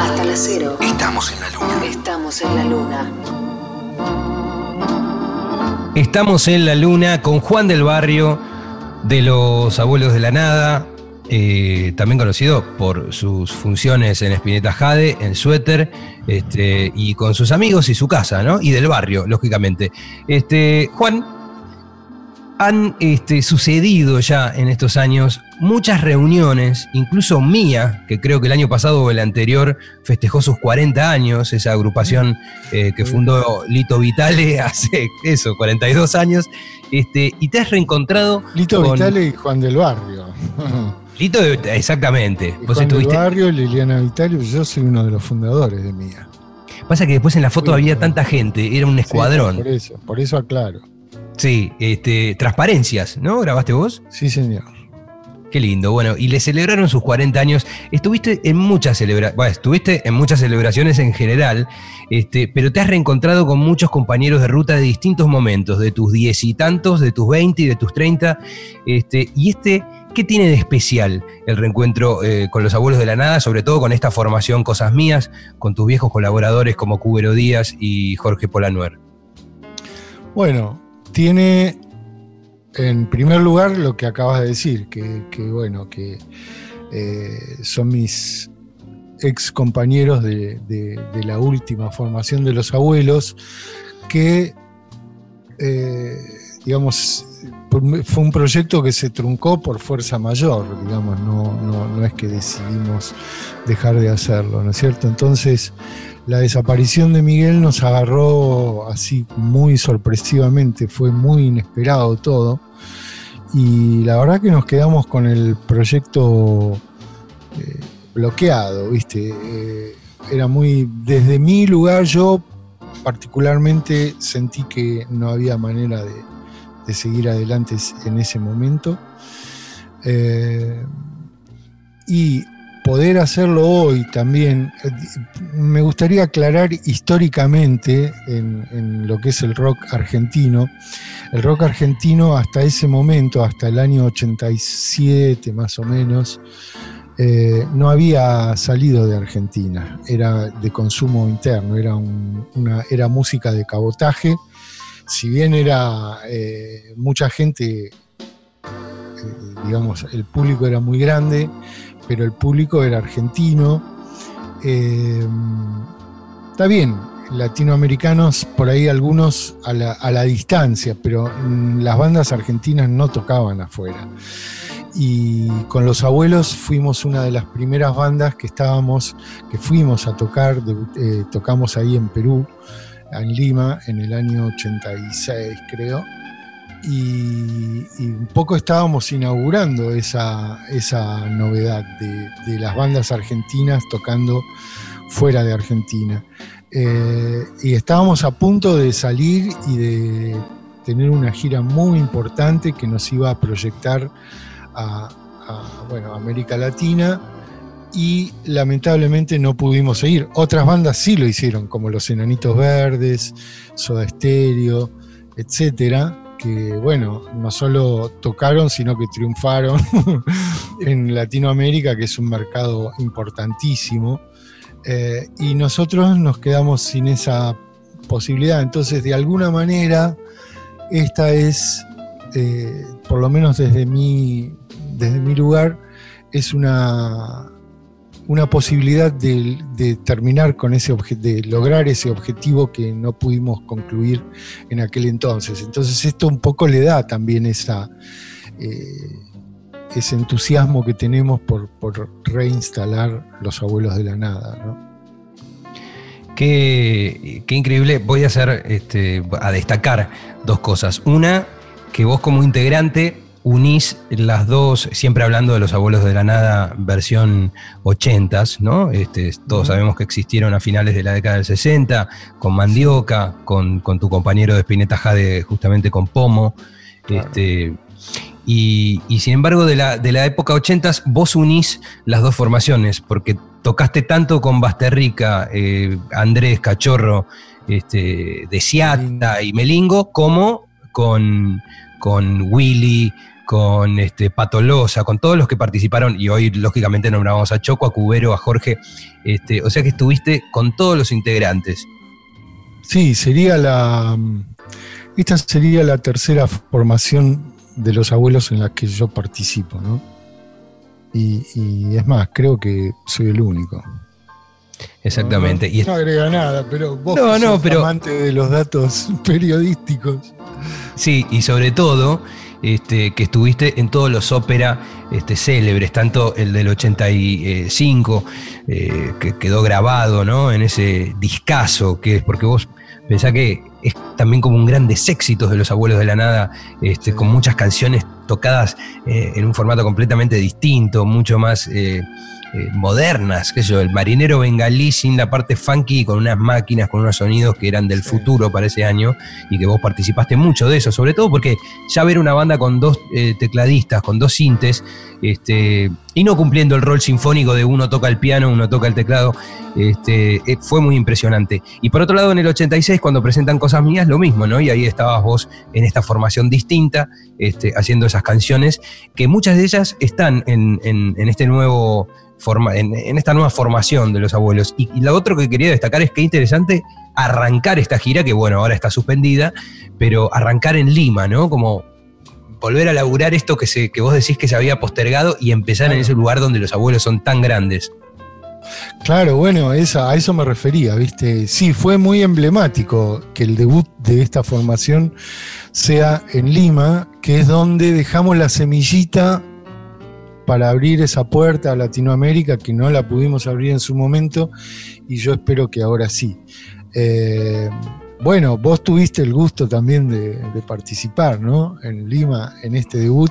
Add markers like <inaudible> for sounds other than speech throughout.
Hasta las cero. Estamos en la luna. Estamos en la luna. Estamos en la luna con Juan del Barrio de los Abuelos de la Nada, eh, también conocido por sus funciones en Espineta Jade, en Suéter, este, y con sus amigos y su casa, ¿no? Y del barrio, lógicamente. Este, Juan, han este, sucedido ya en estos años muchas reuniones, incluso mía, que creo que el año pasado o el anterior festejó sus 40 años, esa agrupación eh, que fundó Lito Vitale <laughs> hace eso, 42 años, este, y te has reencontrado. Lito Vitale y Juan del Barrio. <laughs> Lito, exactamente. Juan del Barrio, Liliana Vitale, yo soy uno de los fundadores de Mía. Pasa que después en la foto había tanta gente, era un escuadrón. por eso, por eso aclaro. Sí, este, transparencias, ¿no? ¿Grabaste vos? Sí, señor. Qué lindo. Bueno, y le celebraron sus 40 años. Estuviste en muchas celebraciones, bueno, estuviste en muchas celebraciones en general, este, pero te has reencontrado con muchos compañeros de ruta de distintos momentos, de tus diez y tantos, de tus 20 y de tus 30. Este, y este, ¿qué tiene de especial el reencuentro eh, con los abuelos de la nada, sobre todo con esta formación Cosas Mías, con tus viejos colaboradores como Cubero Díaz y Jorge Polanuer? Bueno, tiene en primer lugar lo que acabas de decir, que, bueno, que eh, son mis ex compañeros de, la última formación de los abuelos, que eh, digamos fue un proyecto que se truncó por fuerza mayor, digamos, no, no, es que decidimos dejar de hacerlo, ¿no es cierto? Entonces, la desaparición de Miguel nos agarró así muy sorpresivamente, fue muy inesperado todo. Y la verdad que nos quedamos con el proyecto eh, bloqueado, ¿viste? Eh, era muy. Desde mi lugar, yo particularmente sentí que no había manera de, seguir adelante en ese momento. Eh, y poder hacerlo hoy también, eh, me gustaría aclarar históricamente en, lo que es el rock argentino. El rock argentino hasta ese momento, hasta el año 87 más o menos, eh, no había salido de Argentina, era de consumo interno, era, una, era música de cabotaje. Si bien era eh, mucha gente, digamos, el público era muy grande, pero el público era argentino. Eh, está bien, latinoamericanos, por ahí algunos a la, distancia, pero mm, las bandas argentinas no tocaban afuera. Y con los abuelos fuimos una de las primeras bandas que estábamos, que fuimos a tocar, eh, tocamos ahí en Perú, en Lima, en el año 86 creo y, un poco estábamos inaugurando esa, novedad de, las bandas argentinas tocando fuera de Argentina. Eh, y estábamos a punto de salir y de tener una gira muy importante que nos iba a proyectar a, bueno, América Latina y lamentablemente no pudimos seguir. Otras bandas sí lo hicieron, como Los Enanitos Verdes, Soda Stereo, etcétera que, bueno, no solo tocaron, sino que triunfaron <laughs> en Latinoamérica, que es un mercado importantísimo. Eh, y nosotros nos quedamos sin esa posibilidad. Entonces, de alguna manera, esta es, eh, por lo menos desde mi, desde mi lugar, es una, una posibilidad de, terminar con ese de lograr ese objetivo que no pudimos concluir en aquel entonces. Entonces esto un poco le da también esa, eh, ese entusiasmo que tenemos por, reinstalar los abuelos de la nada. Qué, increíble. Voy a hacer este, a destacar dos cosas. Una, que vos como integrante unís las dos, siempre hablando de los abuelos de la nada, versión 80s, ¿no? Este, todos sabemos que existieron a finales de la década del 60, con Mandioca, con, tu compañero de Spinetta Jade, justamente con Pomo. Este, y, sin embargo, de la, de la época 80s, vos unís las dos formaciones, porque tocaste tanto con Basterrica, eh, Andrés, Cachorro, este, de y Melingo, como con, con Willy, con este, Patolosa, con todos los que participaron, y hoy lógicamente nombramos a Choco, a Cubero, a Jorge, este, o sea que estuviste con todos los integrantes. Sí, sería la. Esta sería la tercera formación de los abuelos en la que yo participo, ¿no? Y, es más, creo que soy el único. Exactamente. No, agrega nada, pero vos no, no, pero, amante de los datos periodísticos. Sí, y sobre todo este, que estuviste en todos los ópera este, célebres, tanto el del 85, eh, que quedó grabado ¿no? en ese discazo, que es porque vos pensás que es también como un grandes éxitos de los abuelos de la nada, este, con muchas canciones tocadas eh, en un formato completamente distinto, mucho más eh, eh, modernas, qué sé yo, el marinero bengalí sin la parte funky, con unas máquinas, con unos sonidos que eran del futuro para ese año y que vos participaste mucho de eso, sobre todo porque ya ver una banda con dos eh, tecladistas, con dos sintes, este, y no cumpliendo el rol sinfónico de uno toca el piano, uno toca el teclado, este, eh, fue muy impresionante. Y por otro lado, en el 86, cuando presentan cosas mías, lo mismo, ¿no? Y ahí estabas vos en esta formación distinta, este, haciendo esas canciones, que muchas de ellas están en, en este nuevo en, esta nueva formación de los abuelos. Y, lo otro que quería destacar es que interesante arrancar esta gira, que bueno, ahora está suspendida, pero arrancar en Lima, ¿no? Como volver a laburar esto que, se, que vos decís que se había postergado y empezar en ese lugar donde los abuelos son tan grandes. Claro, bueno, a eso me refería, ¿viste? Sí, fue muy emblemático que el debut de esta formación sea en Lima, que es donde dejamos la semillita para abrir esa puerta a Latinoamérica que no la pudimos abrir en su momento y yo espero que ahora sí. Eh, bueno, vos tuviste el gusto también de, participar ¿no? en Lima en este debut.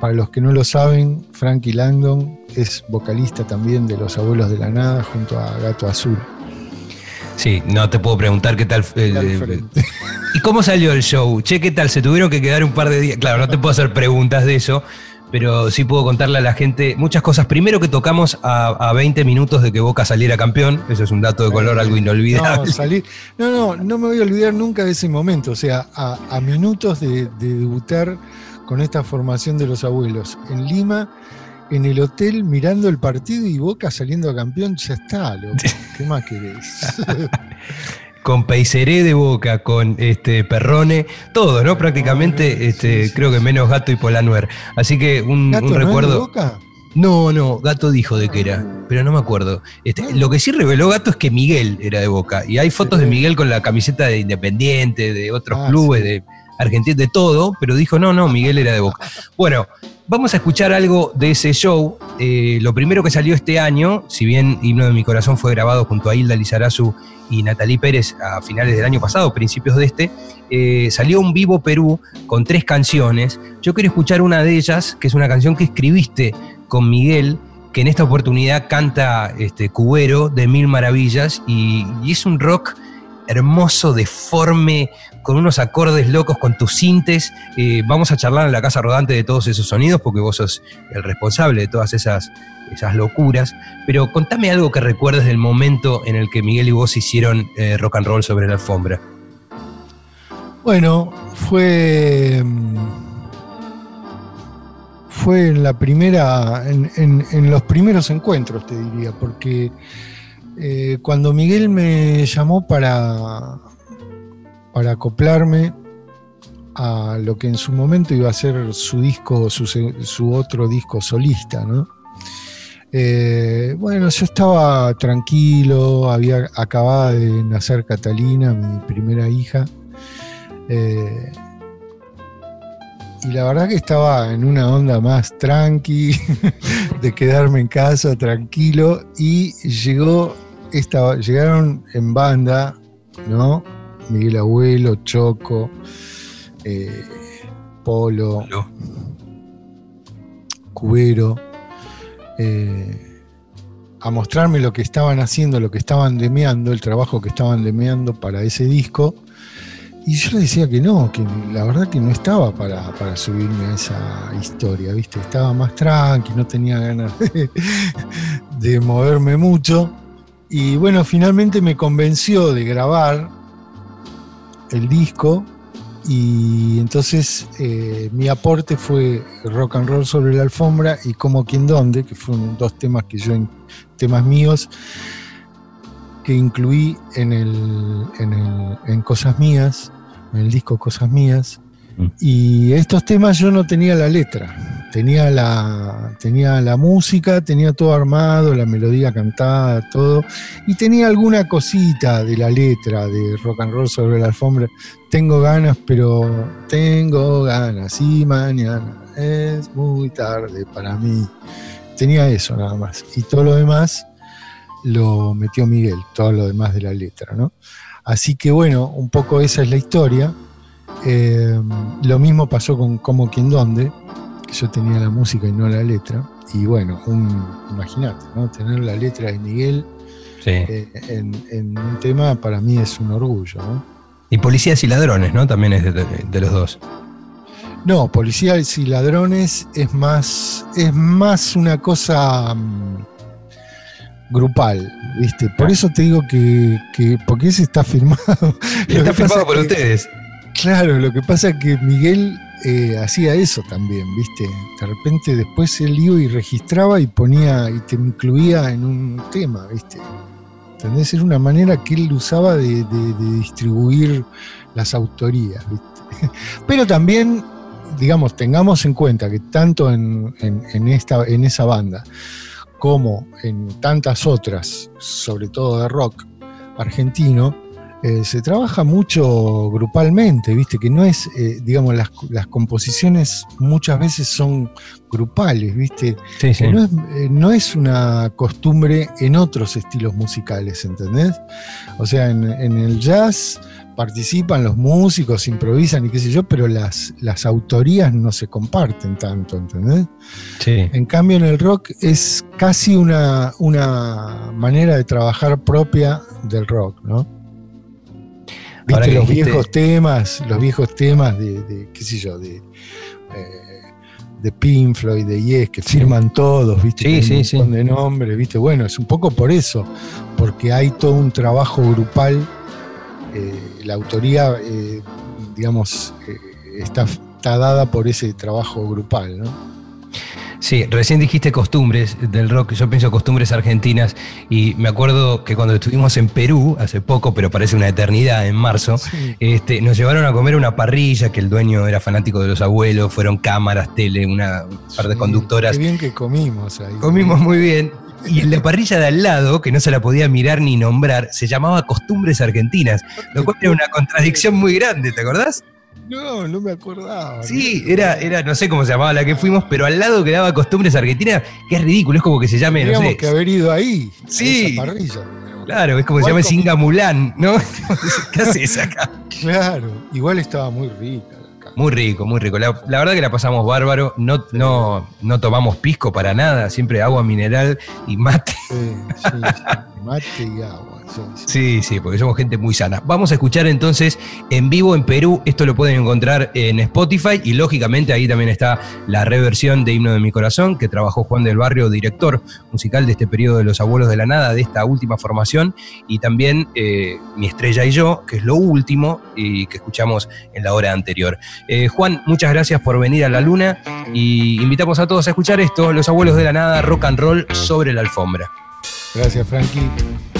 Para los que no lo saben, Frankie Langdon es vocalista también de Los Abuelos de la Nada junto a Gato Azul. Sí, no te puedo preguntar qué tal. Eh, ¿Y cómo salió el show? Che, ¿qué tal? Se tuvieron que quedar un par de días. Claro, no te puedo hacer preguntas de eso, pero sí puedo contarle a la gente muchas cosas. Primero que tocamos a, 20 minutos de que Boca saliera campeón, eso es un dato de color algo inolvidable. No, no, no, me voy a olvidar nunca de ese momento, o sea, a, minutos de, debutar con esta formación de los abuelos en Lima, en el hotel mirando el partido y Boca saliendo a campeón, ya está, loco. <laughs> ¿qué más querés? <laughs> con Peiseré de Boca, con este Perrone, todo, ¿no? Prácticamente, ah, este, creo que menos Gato y Polanuer. Así que un, recuerdo. No, de Boca? no, no, Gato dijo de qué era, pero no me acuerdo. Este, ah. lo que sí reveló Gato es que Miguel era de Boca. Y hay fotos de Miguel con la camiseta de Independiente, de otros ah, clubes, de Argentina, de todo, pero dijo, no, no, Miguel era de Boca. Bueno, vamos a escuchar algo de ese show. Eh, lo primero que salió este año, si bien Himno de mi Corazón fue grabado junto a Hilda Lizarazu y Natalie Pérez a finales del año pasado, principios de este, eh, salió un Vivo Perú con tres canciones. Yo quiero escuchar una de ellas, que es una canción que escribiste con Miguel, que en esta oportunidad canta este, Cubero de Mil Maravillas, y, es un rock hermoso, deforme, con unos acordes locos, con tus sintes. Eh, vamos a charlar en la casa rodante de todos esos sonidos, porque vos sos el responsable de todas esas esas locuras, pero contame algo que recuerdes del momento en el que Miguel y vos hicieron eh, rock and roll sobre la alfombra. Bueno, fue. Fue en la primera. en, los primeros encuentros, te diría, porque eh, cuando Miguel me llamó para. para acoplarme a lo que en su momento iba a ser su disco, su, otro disco solista. Eh, bueno, yo estaba tranquilo, había acabado de nacer Catalina, mi primera hija. Eh, y la verdad que estaba en una onda más tranqui, <laughs> de quedarme en casa tranquilo. Y llegó esta, llegaron en banda, ¿no? Miguel Abuelo, Choco, eh, Polo, Cubero eh, a mostrarme lo que estaban haciendo, lo que estaban demeando, el trabajo que estaban demeando para ese disco. Y yo le decía que no, que la verdad que no estaba para, subirme a esa historia, ¿viste? Estaba más tranqui, no tenía ganas <laughs> de, moverme mucho. Y bueno, finalmente me convenció de grabar el disco y entonces eh, mi aporte fue rock and roll sobre la alfombra y como quien donde, que fueron dos temas que yo, temas míos, que incluí en, en, el, en Cosas Mías, en el disco Cosas Mías. Mm. Y estos temas yo no tenía la letra, tenía la, tenía la música, tenía todo armado, la melodía cantada, todo, y tenía alguna cosita de la letra de rock and roll sobre la alfombra. Tengo ganas, pero tengo ganas, y mañana es muy tarde para mí. Tenía eso nada más, y todo lo demás lo metió Miguel, todo lo demás de la letra, ¿no? Así que bueno, un poco esa es la historia. Eh, lo mismo pasó con Como quien donde, que yo tenía la música y no la letra. Y bueno, imagínate, ¿no? Tener la letra de Miguel eh, en, un tema para mí es un orgullo, ¿no? Y Policías y Ladrones, ¿no? También es de, los dos. No, Policías y Ladrones es más, es más una cosa mm, grupal, ¿viste? Por eso te digo que, porque ese está <laughs> firmado. Está firmado por ustedes. Claro, lo que pasa es que Miguel eh, hacía eso también, ¿viste? De repente después él iba y registraba y ponía y te incluía en un tema, ¿viste? ¿Entendés? Era una manera que él usaba de, distribuir las autorías, ¿viste? <laughs> Pero también, digamos, tengamos en cuenta que tanto en, esta, en esa banda como en tantas otras, sobre todo de rock argentino, eh, se trabaja mucho grupalmente, viste, que no es, eh, digamos, las, composiciones muchas veces son grupales, viste, No, es, eh, no, es, una costumbre en otros estilos musicales, ¿entendés? O sea, en, en, el jazz participan los músicos, improvisan y qué sé yo, pero las, las autorías no se comparten tanto, ¿entendés? Sí. En cambio, en el rock es casi una, una manera de trabajar propia del rock, ¿no? ¿Viste los viejos temas, los viejos temas de, qué sé yo, de, eh, de Pink Floyd, de Yes, que firman todos, ¿viste? Sí, sí, de nombre, ¿viste? Bueno, es un poco por eso, porque hay todo un trabajo grupal. Eh, la autoría, eh, digamos, está, está dada por ese trabajo grupal, ¿no? Sí, recién dijiste costumbres del rock, yo pienso costumbres argentinas y me acuerdo que cuando estuvimos en Perú hace poco, pero parece una eternidad, en marzo, este, nos llevaron a comer una parrilla que el dueño era fanático de los abuelos, fueron cámaras, tele, una par de conductoras. Qué bien que comimos ahí. Comimos muy bien. Y la parrilla de al lado, que no se la podía mirar ni nombrar, se llamaba Costumbres Argentinas, lo cual era una contradicción muy grande, ¿te acordás? No, no me acordaba. Sí, era, era, no sé cómo se llamaba la que fuimos, pero al lado quedaba Costumbres Argentinas, que es ridículo, es como que se llame, Teníamos no sé. que haber ido ahí. Sí. Claro, es como que se llame Singamulán, ¿no? <laughs> ¿Qué haces acá? Claro, igual estaba muy rica. Muy rico, muy rico. La, verdad que la pasamos bárbaro. No, no, no tomamos pisco para nada, siempre agua mineral y mate. Sí, sí, mate y agua. Sí, sí, porque somos gente muy sana. Vamos a escuchar entonces en vivo en Perú. Esto lo pueden encontrar en Spotify y lógicamente ahí también está la reversión de Himno de mi Corazón que trabajó Juan del Barrio, director musical de este periodo de Los Abuelos de la Nada, de esta última formación. Y también eh, Mi Estrella y yo, que es lo último y que escuchamos en la hora anterior. Eh, Juan, muchas gracias por venir a la luna y invitamos a todos a escuchar esto, Los Abuelos de la Nada, rock and roll sobre la alfombra. Gracias, Frankie.